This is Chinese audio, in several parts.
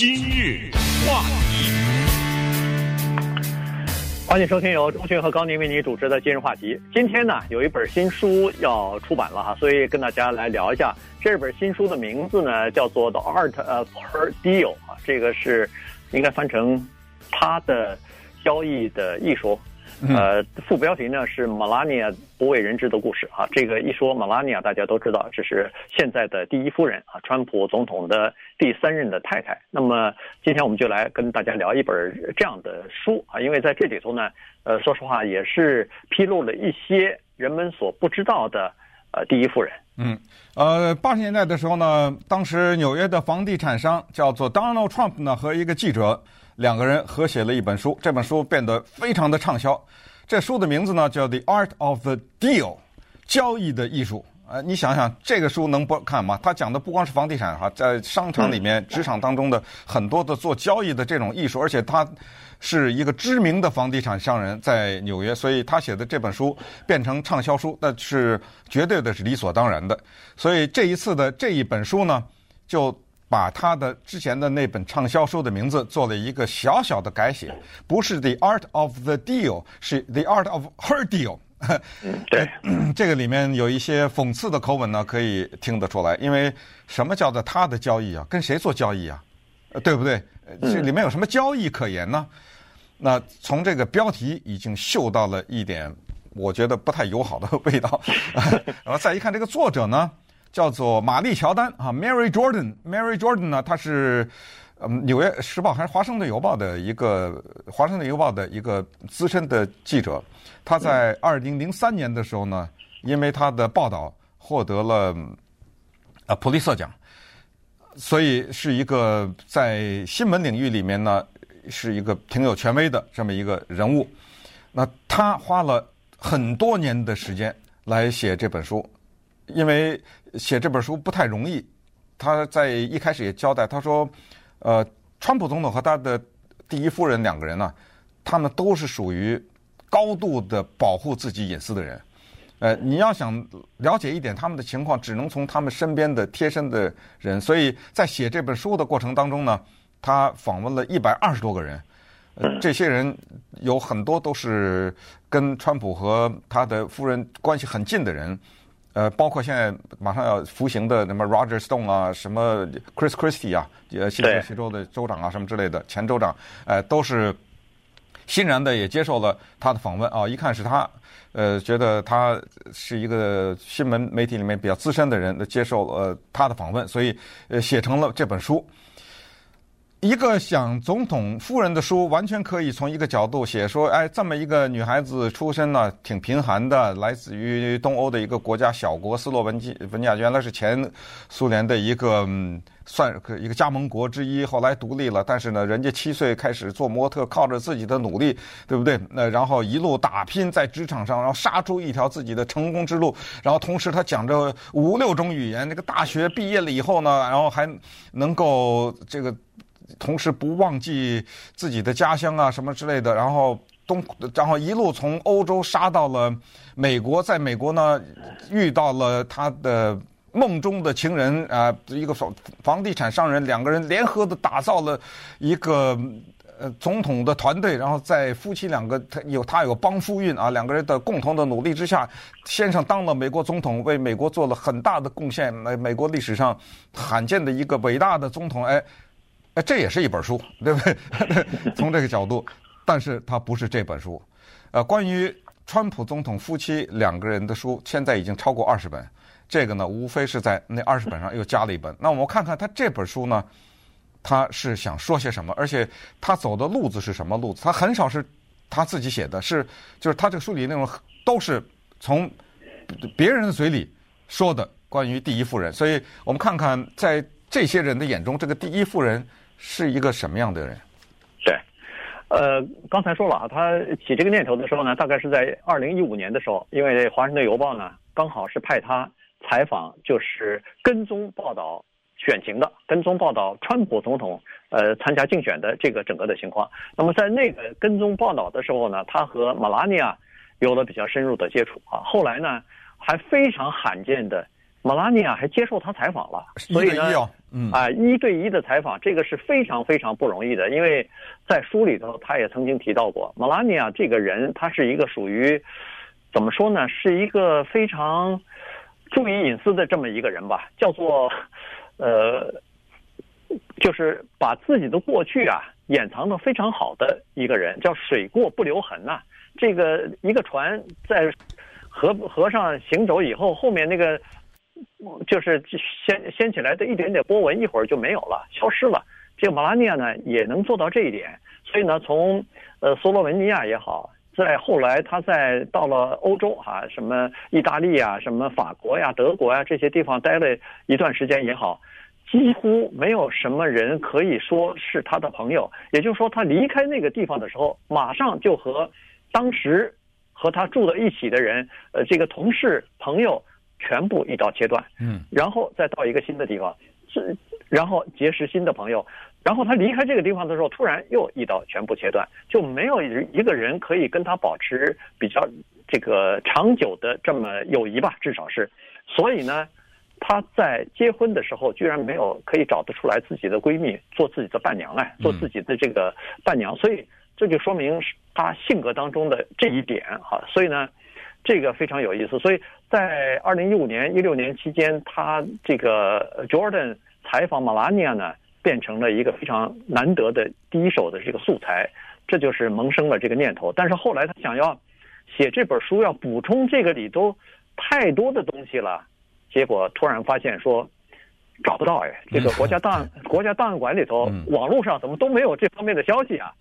今日话题，欢迎收听由钟迅和高宁为你主持的今日话题。今天呢，有一本新书要出版了哈，所以跟大家来聊一下这本新书的名字呢，叫做《The Art of Her Deal》啊，这个是应该翻成他的交易的艺术。呃，副标题呢是 Melania 不为人知的故事啊。这个一说 Melania，大家都知道这是现在的第一夫人啊，川普总统的第三任的太太。那么今天我们就来跟大家聊一本这样的书啊，因为在这里头呢，呃，说实话也是披露了一些人们所不知道的呃第一夫人。嗯，呃，八十年代的时候呢，当时纽约的房地产商叫做 Donald Trump 呢和一个记者。两个人合写了一本书，这本书变得非常的畅销。这书的名字呢叫《The Art of the Deal》，交易的艺术。呃，你想想，这个书能不看吗？他讲的不光是房地产哈，在商场里面、职场当中的很多的做交易的这种艺术，而且他是一个知名的房地产商人，在纽约，所以他写的这本书变成畅销书，那是绝对的是理所当然的。所以这一次的这一本书呢，就。把他的之前的那本畅销书的名字做了一个小小的改写，不是 The Art of the Deal，是 The Art of Her Deal。对，这个里面有一些讽刺的口吻呢，可以听得出来。因为什么叫做他的交易啊？跟谁做交易啊？对不对？这里面有什么交易可言呢？那从这个标题已经嗅到了一点，我觉得不太友好的味道。然后再一看这个作者呢？叫做玛丽乔丹啊，Mary Jordan。Mary Jordan 呢，她是嗯《纽约时报》还是《华盛顿邮报》的一个《华盛顿邮报》的一个资深的记者。她在二零零三年的时候呢，因为她的报道获得了啊普利策奖，所以是一个在新闻领域里面呢是一个挺有权威的这么一个人物。那她花了很多年的时间来写这本书。因为写这本书不太容易，他在一开始也交代，他说，呃，川普总统和他的第一夫人两个人呢，他们都是属于高度的保护自己隐私的人，呃，你要想了解一点他们的情况，只能从他们身边的贴身的人，所以在写这本书的过程当中呢，他访问了一百二十多个人，呃，这些人有很多都是跟川普和他的夫人关系很近的人。呃，包括现在马上要服刑的什么 Roger Stone 啊，什么 Chris Christie 啊，呃，新泽西州的州长啊，什么之类的前州长，呃，都是欣然的也接受了他的访问啊。一看是他，呃，觉得他是一个新闻媒体里面比较资深的人，接受了他的访问，所以呃，写成了这本书。一个讲总统夫人的书，完全可以从一个角度写说，哎，这么一个女孩子出身呢，挺贫寒的，来自于东欧的一个国家小国斯洛文尼亚，原来是前苏联的一个算一个加盟国之一，后来独立了，但是呢，人家七岁开始做模特，靠着自己的努力，对不对？那然后一路打拼在职场上，然后杀出一条自己的成功之路，然后同时他讲着五六种语言，那个大学毕业了以后呢，然后还能够这个。同时不忘记自己的家乡啊，什么之类的，然后东，然后一路从欧洲杀到了美国，在美国呢遇到了他的梦中的情人啊，一个房房地产商人，两个人联合的打造了一个呃总统的团队，然后在夫妻两个他有他有帮夫运啊，两个人的共同的努力之下，先生当了美国总统，为美国做了很大的贡献，美美国历史上罕见的一个伟大的总统，哎。这也是一本书，对不对？从这个角度，但是它不是这本书。呃，关于川普总统夫妻两个人的书，现在已经超过二十本。这个呢，无非是在那二十本上又加了一本。那我们看看他这本书呢，他是想说些什么？而且他走的路子是什么路子？他很少是他自己写的，是就是他这个书里内容都是从别人的嘴里说的关于第一夫人。所以我们看看在这些人的眼中，这个第一夫人。是一个什么样的人？对，呃，刚才说了啊，他起这个念头的时候呢，大概是在二零一五年的时候，因为《华盛顿邮报》呢刚好是派他采访，就是跟踪报道选情的，跟踪报道川普总统呃参加竞选的这个整个的情况。那么在那个跟踪报道的时候呢，他和马拉尼亚有了比较深入的接触啊。后来呢，还非常罕见的。马拉尼亚还接受他采访了，所以呢，嗯啊，一对一的采访，这个是非常非常不容易的，因为在书里头，他也曾经提到过，马拉尼亚这个人，他是一个属于怎么说呢，是一个非常注意隐私的这么一个人吧，叫做呃，就是把自己的过去啊掩藏的非常好的一个人，叫水过不留痕呐、这个一个船在河河上行走以后，后面那个。就是掀掀起来的一点点波纹，一会儿就没有了，消失了。这个马拉尼亚呢，也能做到这一点。所以呢，从呃斯洛文尼亚也好，在后来他在到了欧洲哈、啊，什么意大利啊，什么法国呀、德国呀这些地方待了一段时间也好，几乎没有什么人可以说是他的朋友。也就是说，他离开那个地方的时候，马上就和当时和他住在一起的人，呃，这个同事朋友。全部一刀切断，嗯，然后再到一个新的地方，是，然后结识新的朋友，然后他离开这个地方的时候，突然又一刀全部切断，就没有一个人可以跟他保持比较这个长久的这么友谊吧，至少是，所以呢，他在结婚的时候居然没有可以找得出来自己的闺蜜做自己的伴娘来，做自己的这个伴娘，所以这就说明他性格当中的这一点哈，所以呢。这个非常有意思，所以在二零一五年、一六年期间，他这个 Jordan 采访 Melania 呢，变成了一个非常难得的第一手的这个素材，这就是萌生了这个念头。但是后来他想要写这本书，要补充这个里头太多的东西了，结果突然发现说找不到哎，这个国家档 国家档案馆里头，网络上怎么都没有这方面的消息啊？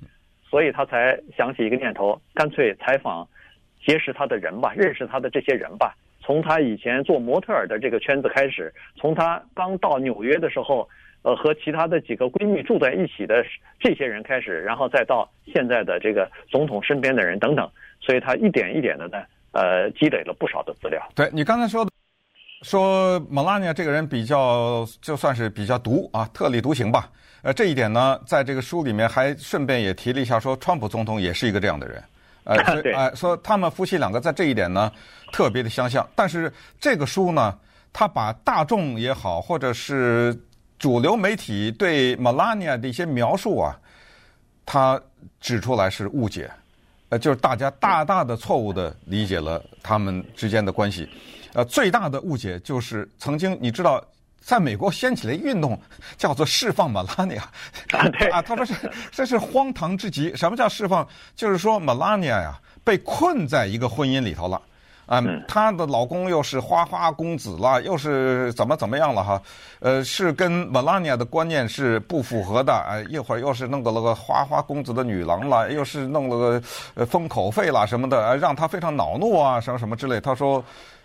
所以他才想起一个念头，干脆采访。结识他的人吧，认识他的这些人吧。从他以前做模特儿的这个圈子开始，从他刚到纽约的时候，呃，和其他的几个闺蜜住在一起的这些人开始，然后再到现在的这个总统身边的人等等，所以他一点一点的呢，呃，积累了不少的资料。对，你刚才说的，说马拉尼亚这个人比较就算是比较独啊，特立独行吧。呃，这一点呢，在这个书里面还顺便也提了一下，说川普总统也是一个这样的人。哎，哎，说他们夫妻两个在这一点呢，特别的相像。但是这个书呢，他把大众也好，或者是主流媒体对 Melania 的一些描述啊，他指出来是误解，呃，就是大家大大的错误的理解了他们之间的关系。呃，最大的误解就是曾经你知道。在美国掀起了运动，叫做释放马拉尼亚。啊，他说是 这是荒唐之极。什么叫释放？就是说马拉尼亚呀被困在一个婚姻里头了，啊，她的老公又是花花公子了，又是怎么怎么样了哈？呃，是跟马拉尼亚的观念是不符合的。哎，一会儿又是弄个了个花花公子的女郎了，又是弄了个呃封口费了什么的，让她非常恼怒啊，什么什么之类。他说。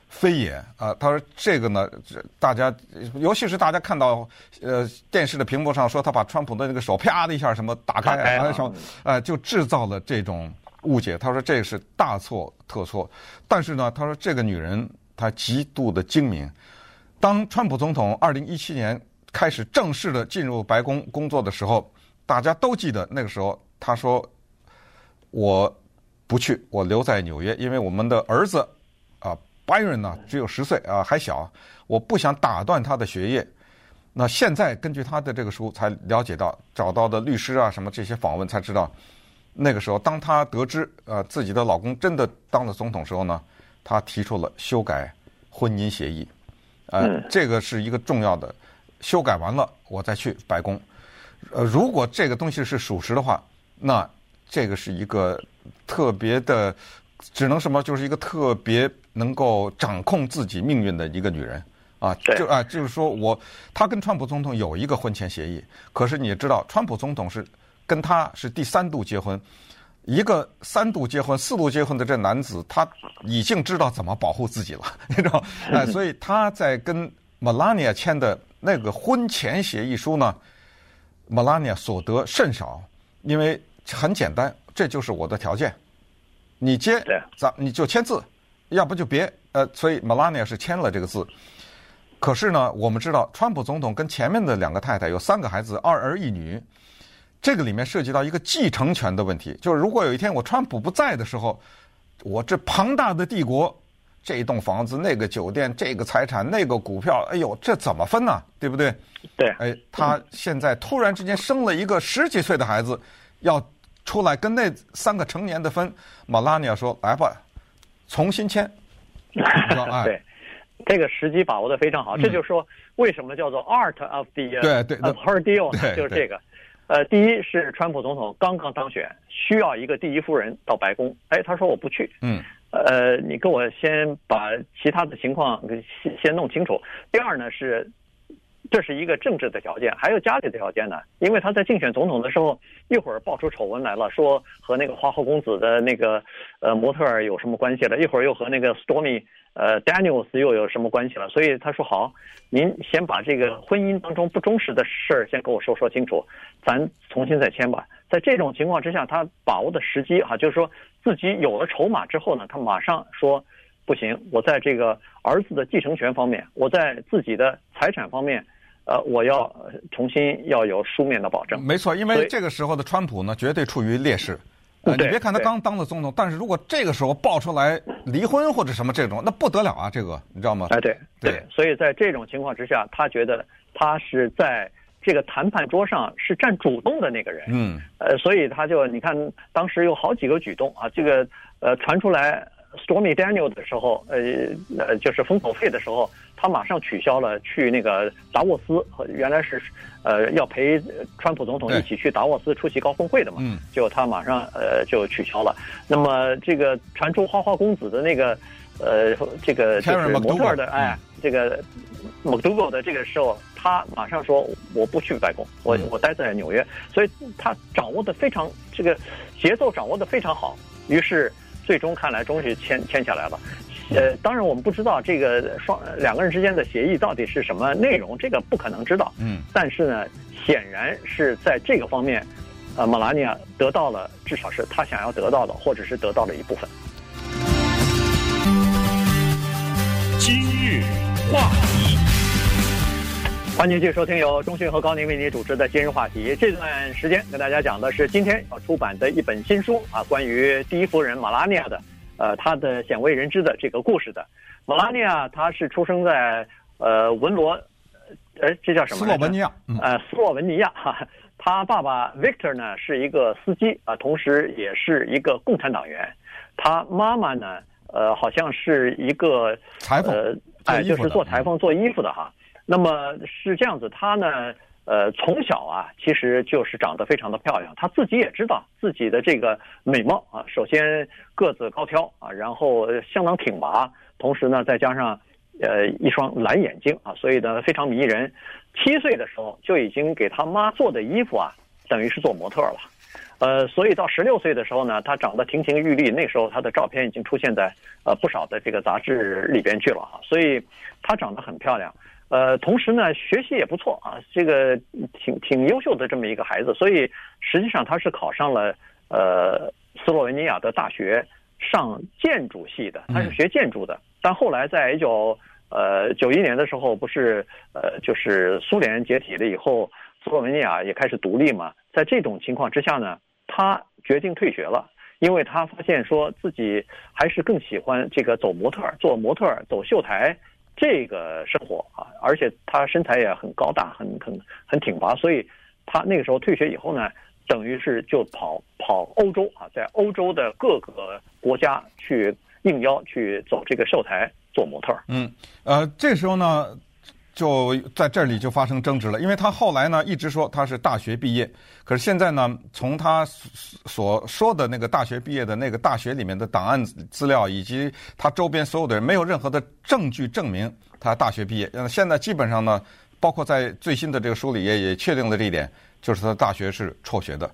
非也啊，他说这个呢，大家尤其是大家看到呃电视的屏幕上说他把川普的那个手啪的一下什么打开，哎、啊，呃，就制造了这种误解。他说这是大错特错。但是呢，他说这个女人她极度的精明。当川普总统二零一七年开始正式的进入白宫工作的时候，大家都记得那个时候他说我不去，我留在纽约，因为我们的儿子。Byron 呢，只有十岁啊，还小。我不想打断他的学业。那现在根据他的这个书，才了解到找到的律师啊，什么这些访问，才知道那个时候，当他得知呃自己的老公真的当了总统时候呢，他提出了修改婚姻协议。呃，这个是一个重要的，修改完了我再去白宫。呃，如果这个东西是属实的话，那这个是一个特别的。只能什么，就是一个特别能够掌控自己命运的一个女人啊，就啊，就是说我她跟川普总统有一个婚前协议，可是你也知道，川普总统是跟她是第三度结婚，一个三度结婚、四度结婚的这男子，他已经知道怎么保护自己了，你知道？哎，所以他在跟 Melania 签的那个婚前协议书呢，Melania 所得甚少，因为很简单，这就是我的条件。你接，咱你就签字，要不就别。呃，所以 Melania 是签了这个字。可是呢，我们知道，川普总统跟前面的两个太太有三个孩子，二儿一女。这个里面涉及到一个继承权的问题，就是如果有一天我川普不在的时候，我这庞大的帝国这一栋房子、那个酒店、这个财产、那个股票，哎呦，这怎么分呢？对不对？对。哎，他现在突然之间生了一个十几岁的孩子，要出来跟那三个成年的分。马拉尼亚说：“来吧，重新签。”哎，对，这个时机把握的非常好。嗯、这就是说，为什么叫做 art of the 对对 of her deal 呢？就是这个。呃，第一是川普总统刚刚当选，需要一个第一夫人到白宫。哎，他说我不去。嗯。呃，你跟我先把其他的情况先先弄清楚。第二呢是，这是一个政治的条件，还有家里的条件呢。因为他在竞选总统的时候，一会儿爆出丑闻来了，说和那个花花公子的那个呃模特儿有什么关系了，一会儿又和那个 Stormy 呃 Daniels 又有什么关系了。所以他说好，您先把这个婚姻当中不忠实的事儿先跟我说说清楚，咱重新再签吧。在这种情况之下，他把握的时机哈，就是说。自己有了筹码之后呢，他马上说：“不行，我在这个儿子的继承权方面，我在自己的财产方面，呃，我要重新要有书面的保证。”没错，因为这个时候的川普呢，绝对处于劣势。呃，你别看他刚当了总统，但是如果这个时候爆出来离婚或者什么这种，那不得了啊！这个你知道吗？哎，对对，所以在这种情况之下，他觉得他是在。这个谈判桌上是占主动的那个人，嗯，呃，所以他就你看，当时有好几个举动啊，这个呃传出来 Stormy Daniels 的时候，呃呃就是封口费的时候，他马上取消了去那个达沃斯，原来是呃要陪川普总统一起去达沃斯出席高峰会的嘛，嗯，结果他马上呃就取消了。那么这个传出花花公子的那个呃这个就是模特的哎，这个 McDougal 的这个时候。他马上说我不去白宫，我我待在纽约，所以他掌握的非常这个节奏掌握的非常好，于是最终看来终于签签下来了。呃，当然我们不知道这个双两个人之间的协议到底是什么内容，这个不可能知道。嗯，但是呢，显然是在这个方面，呃，马拉尼亚得到了至少是他想要得到的，或者是得到了一部分。今日话题。欢迎继续收听由中讯和高宁为您主持的今日话题。这段时间跟大家讲的是今天要出版的一本新书啊，关于第一夫人马拉尼亚的，呃，她的鲜为人知的这个故事的。马拉尼亚她是出生在呃文罗，呃，这叫什么？斯洛文尼亚。呃，斯洛文尼亚哈。他爸爸 Victor 呢是一个司机啊，同时也是一个共产党员。他妈妈呢，呃，好像是一个裁缝，呃，哎，就是做裁缝、做衣服的哈。那么是这样子，她呢，呃，从小啊，其实就是长得非常的漂亮。她自己也知道自己的这个美貌啊，首先个子高挑啊，然后相当挺拔，同时呢，再加上呃一双蓝眼睛啊，所以呢非常迷人。七岁的时候就已经给她妈做的衣服啊，等于是做模特了。呃，所以到十六岁的时候呢，她长得亭亭玉立，那时候她的照片已经出现在呃不少的这个杂志里边去了哈，所以她长得很漂亮。呃，同时呢，学习也不错啊，这个挺挺优秀的这么一个孩子，所以实际上他是考上了呃斯洛文尼亚的大学，上建筑系的，他是学建筑的。但后来在一九呃九一年的时候，不是呃就是苏联解体了以后，斯洛文尼亚也开始独立嘛，在这种情况之下呢，他决定退学了，因为他发现说自己还是更喜欢这个走模特儿，做模特儿，走秀台。这个生活啊，而且他身材也很高大，很很很挺拔，所以他那个时候退学以后呢，等于是就跑跑欧洲啊，在欧洲的各个国家去应邀去走这个秀台做模特。嗯，呃，这时候呢。就在这里就发生争执了，因为他后来呢一直说他是大学毕业，可是现在呢，从他所说的那个大学毕业的那个大学里面的档案资料，以及他周边所有的人，没有任何的证据证明他大学毕业。现在基本上呢，包括在最新的这个书里也也确定了这一点，就是他大学是辍学的，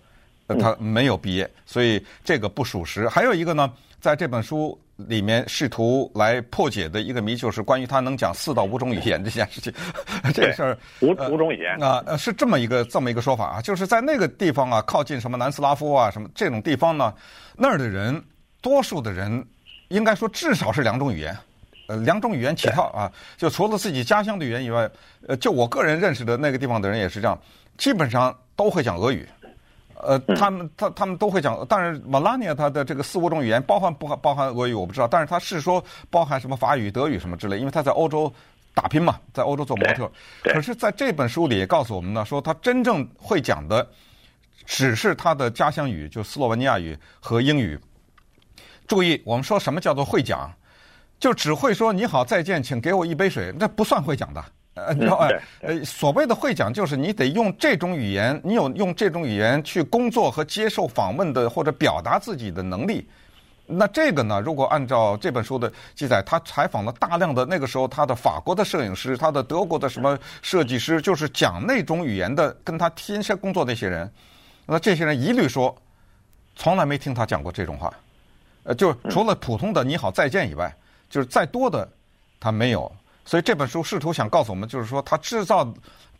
他没有毕业，所以这个不属实。还有一个呢，在这本书。里面试图来破解的一个谜，就是关于他能讲四到五种语言这件事情。这个事儿五五种语言啊，呃，是这么一个这么一个说法啊，就是在那个地方啊，靠近什么南斯拉夫啊什么这种地方呢，那儿的人多数的人应该说至少是两种语言，呃，两种语言起跳啊，就除了自己家乡的语言以外，呃，就我个人认识的那个地方的人也是这样，基本上都会讲俄语。呃，他们他他们都会讲，但是 Melania 她的这个四五种语言，包含不包含俄语我不知道，但是他是说包含什么法语、德语什么之类，因为他在欧洲打拼嘛，在欧洲做模特。可是在这本书里也告诉我们呢，说他真正会讲的只是他的家乡语，就斯洛文尼亚语和英语。注意，我们说什么叫做会讲，就只会说你好再见，请给我一杯水，那不算会讲的。呃，你知道呃，呃，所谓的会讲，就是你得用这种语言，你有用这种语言去工作和接受访问的或者表达自己的能力。那这个呢，如果按照这本书的记载，他采访了大量的那个时候他的法国的摄影师，他的德国的什么设计师，就是讲那种语言的，跟他天天工作那些人，那这些人一律说，从来没听他讲过这种话。呃，就除了普通的你好再见以外，就是再多的他没有。所以这本书试图想告诉我们，就是说他制造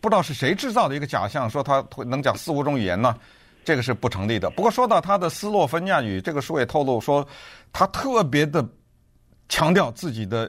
不知道是谁制造的一个假象，说他会能讲四五种语言呢，这个是不成立的。不过说到他的斯洛芬尼亚语，这个书也透露说，他特别的强调自己的。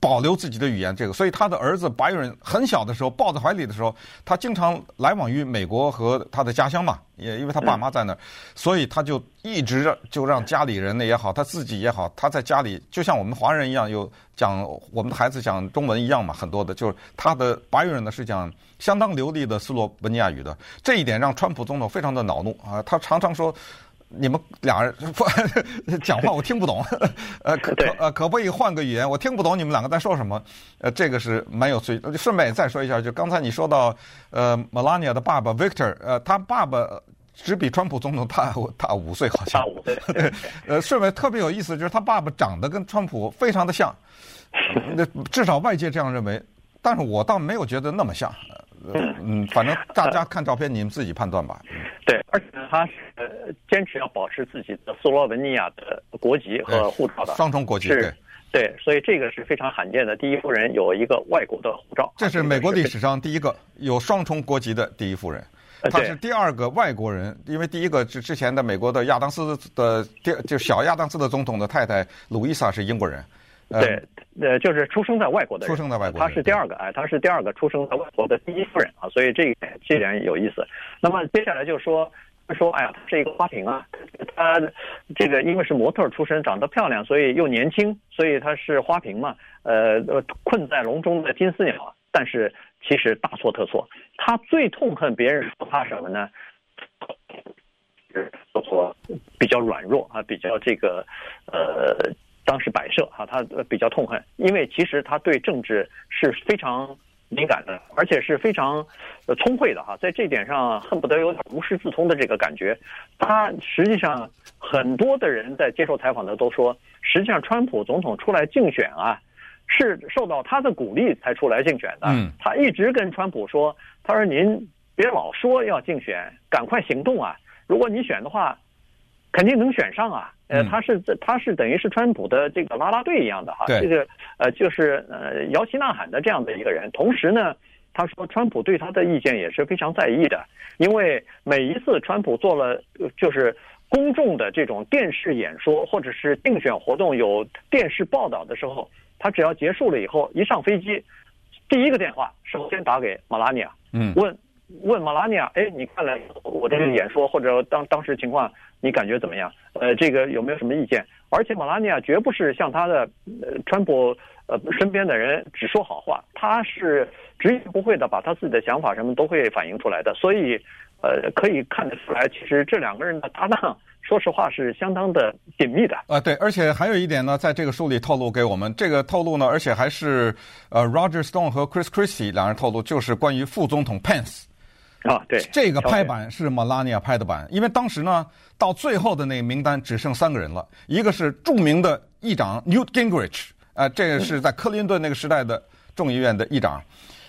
保留自己的语言，这个，所以他的儿子白人很小的时候抱在怀里的时候，他经常来往于美国和他的家乡嘛，也因为他爸妈在那儿，所以他就一直就让家里人呢也好，他自己也好，他在家里就像我们华人一样，有讲我们的孩子讲中文一样嘛，很多的，就是他的白人呢是讲相当流利的斯洛文尼亚语的，这一点让川普总统非常的恼怒啊，他常常说。你们俩人 讲话我听不懂，呃，可可呃可不可以换个语言？我听不懂你们两个在说什么。呃，这个是蛮有趣。顺便也再说一下，就刚才你说到，呃，Melania 的爸爸 Victor，呃，他爸爸只比川普总统大大五岁，好像。大五岁。呃，顺便特别有意思，就是他爸爸长得跟川普非常的像，那至少外界这样认为，但是我倒没有觉得那么像。嗯嗯，反正大家看照片，你们自己判断吧。对，而且他是坚持要保持自己的斯洛文尼亚的国籍和护照的双重国籍。对，对，所以这个是非常罕见的。第一夫人有一个外国的护照，这是美国历史上第一个有双重国籍的第一夫人。她是第二个外国人，因为第一个之之前的美国的亚当斯的第就小亚当斯的总统的太太路易莎是英国人。对，呃，就是出生在外国的人，出生在外国，他是第二个，哎，他是第二个出生在外国的第一夫人啊，所以这一点这点有意思。那么接下来就说说，哎呀，他是一个花瓶啊，他这个因为是模特出身，长得漂亮，所以又年轻，所以他是花瓶嘛，呃，困在笼中的金丝鸟。但是其实大错特错，他最痛恨别人说他什么呢？是说比较软弱啊，比较这个呃。当时摆设哈，他比较痛恨，因为其实他对政治是非常敏感的，而且是非常呃聪慧的哈，在这点上恨不得有点无师自通的这个感觉。他实际上很多的人在接受采访的都说，实际上川普总统出来竞选啊，是受到他的鼓励才出来竞选的。嗯，他一直跟川普说，他说您别老说要竞选，赶快行动啊！如果你选的话，肯定能选上啊。呃，他是他是等于是川普的这个拉拉队一样的哈，这个呃就是呃摇旗呐喊的这样的一个人。同时呢，他说川普对他的意见也是非常在意的，因为每一次川普做了就是公众的这种电视演说或者是竞选活动有电视报道的时候，他只要结束了以后一上飞机，第一个电话首先打给马拉尼亚，嗯，问问马拉尼亚，哎，你看了我这个演说或者当当时情况。你感觉怎么样？呃，这个有没有什么意见？而且马拉尼亚绝不是像他的呃川普呃身边的人只说好话，他是直言不讳的把他自己的想法什么都会反映出来的。所以，呃，可以看得出来，其实这两个人的搭档，说实话是相当的紧密的。啊，对，而且还有一点呢，在这个书里透露给我们，这个透露呢，而且还是呃 Roger Stone 和 Chris Christie 两人透露，就是关于副总统 Pence。啊，对，这个拍板是 Melania 拍的板，因为当时呢，到最后的那个名单只剩三个人了，一个是著名的议长 Newt Gingrich，呃，这个是在克林顿那个时代的众议院的议长，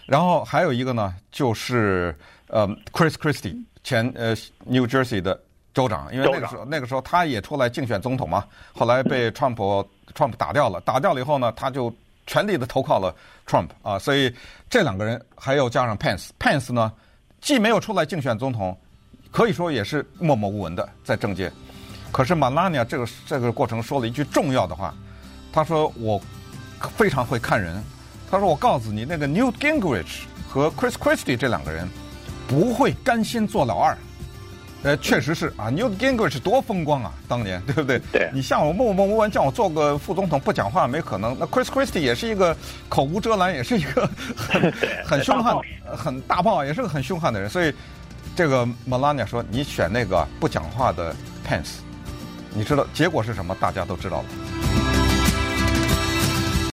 然后还有一个呢，就是呃 Chris Christie 前呃 New Jersey 的州长，因为那个时候那个时候他也出来竞选总统嘛，后来被川普川普打掉了，打掉了以后呢，他就全力的投靠了 Trump 啊，所以这两个人还要加上 Pence，Pence 呢。既没有出来竞选总统，可以说也是默默无闻的在政界。可是马拉尼亚这个这个过程说了一句重要的话，他说我非常会看人。他说我告诉你，那个 Newt Gingrich 和 Chris Christie 这两个人不会甘心做老二，呃，确实是啊，Newt Gingrich 多风光啊，当年对不对？对。你像我默默无闻，叫我做个副总统不讲话没可能。那 Chris Christie 也是一个口无遮拦，也是一个很 很凶悍、很大炮，也是个很凶悍的人。所以这个 Melania 说，你选那个不讲话的 Pence，你知道结果是什么？大家都知道了。